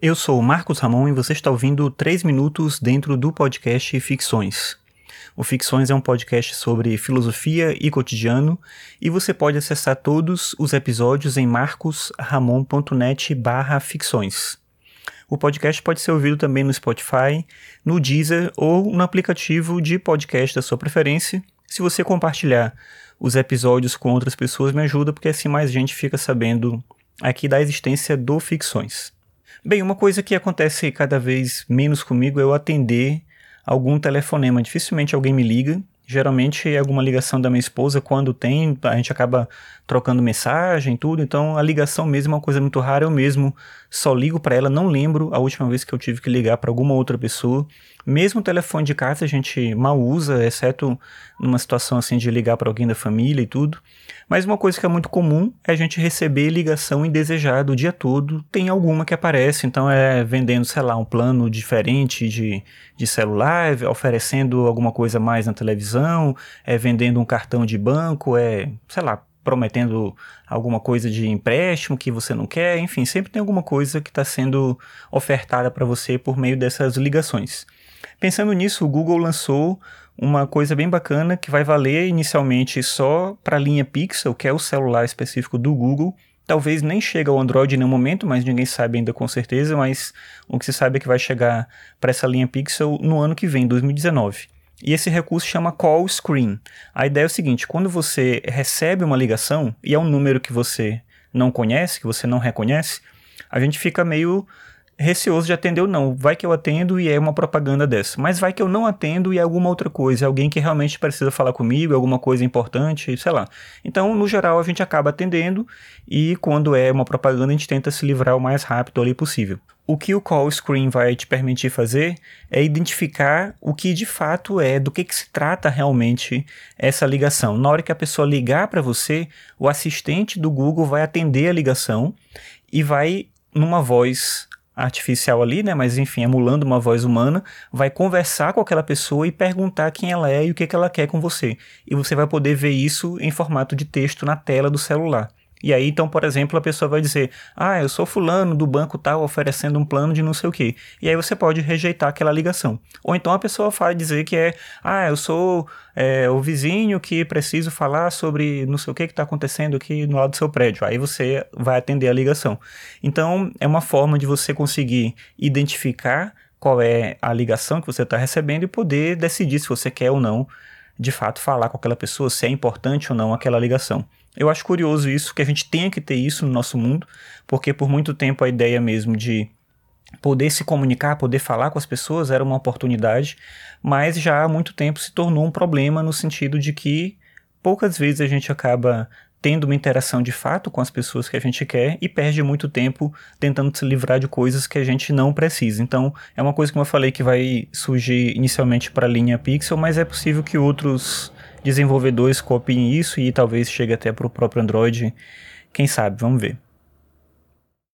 Eu sou o Marcos Ramon e você está ouvindo 3 minutos dentro do podcast Ficções. O Ficções é um podcast sobre filosofia e cotidiano e você pode acessar todos os episódios em marcosramon.net barra ficções. O podcast pode ser ouvido também no Spotify, no Deezer ou no aplicativo de podcast da sua preferência. Se você compartilhar os episódios com outras pessoas, me ajuda, porque assim mais gente fica sabendo aqui da existência do Ficções. Bem, uma coisa que acontece cada vez menos comigo é eu atender algum telefonema. Dificilmente alguém me liga. Geralmente é alguma ligação da minha esposa, quando tem, a gente acaba trocando mensagem, tudo. Então a ligação mesmo é uma coisa muito rara. Eu mesmo só ligo para ela, não lembro a última vez que eu tive que ligar para alguma outra pessoa. Mesmo o telefone de casa a gente mal usa, exceto numa situação assim de ligar para alguém da família e tudo. Mas uma coisa que é muito comum é a gente receber ligação indesejada o dia todo. Tem alguma que aparece, então é vendendo, sei lá, um plano diferente de, de celular, é oferecendo alguma coisa mais na televisão, é vendendo um cartão de banco, é, sei lá, prometendo alguma coisa de empréstimo que você não quer, enfim, sempre tem alguma coisa que está sendo ofertada para você por meio dessas ligações. Pensando nisso, o Google lançou uma coisa bem bacana que vai valer inicialmente só para a linha Pixel, que é o celular específico do Google. Talvez nem chegue ao Android em nenhum momento, mas ninguém sabe ainda com certeza. Mas o que se sabe é que vai chegar para essa linha Pixel no ano que vem, 2019. E esse recurso chama Call Screen. A ideia é o seguinte: quando você recebe uma ligação e é um número que você não conhece, que você não reconhece, a gente fica meio receoso de atender ou não. Vai que eu atendo e é uma propaganda dessa. Mas vai que eu não atendo e é alguma outra coisa. É alguém que realmente precisa falar comigo, alguma coisa importante, sei lá. Então, no geral, a gente acaba atendendo e quando é uma propaganda, a gente tenta se livrar o mais rápido ali possível. O que o call screen vai te permitir fazer é identificar o que de fato é, do que, que se trata realmente essa ligação. Na hora que a pessoa ligar para você, o assistente do Google vai atender a ligação e vai, numa voz artificial ali, né, mas enfim, emulando uma voz humana, vai conversar com aquela pessoa e perguntar quem ela é e o que, que ela quer com você. E você vai poder ver isso em formato de texto na tela do celular. E aí, então, por exemplo, a pessoa vai dizer: Ah, eu sou fulano do banco tal oferecendo um plano de não sei o quê. E aí você pode rejeitar aquela ligação. Ou então a pessoa vai dizer que é: Ah, eu sou é, o vizinho que preciso falar sobre não sei o que está acontecendo aqui no lado do seu prédio. Aí você vai atender a ligação. Então, é uma forma de você conseguir identificar qual é a ligação que você está recebendo e poder decidir se você quer ou não de fato falar com aquela pessoa, se é importante ou não aquela ligação. Eu acho curioso isso, que a gente tenha que ter isso no nosso mundo, porque por muito tempo a ideia mesmo de poder se comunicar, poder falar com as pessoas era uma oportunidade, mas já há muito tempo se tornou um problema no sentido de que poucas vezes a gente acaba tendo uma interação de fato com as pessoas que a gente quer e perde muito tempo tentando se livrar de coisas que a gente não precisa. Então, é uma coisa como eu falei que vai surgir inicialmente para a linha Pixel, mas é possível que outros desenvolvedores copiem isso e talvez chegue até para o próprio Android. Quem sabe? Vamos ver.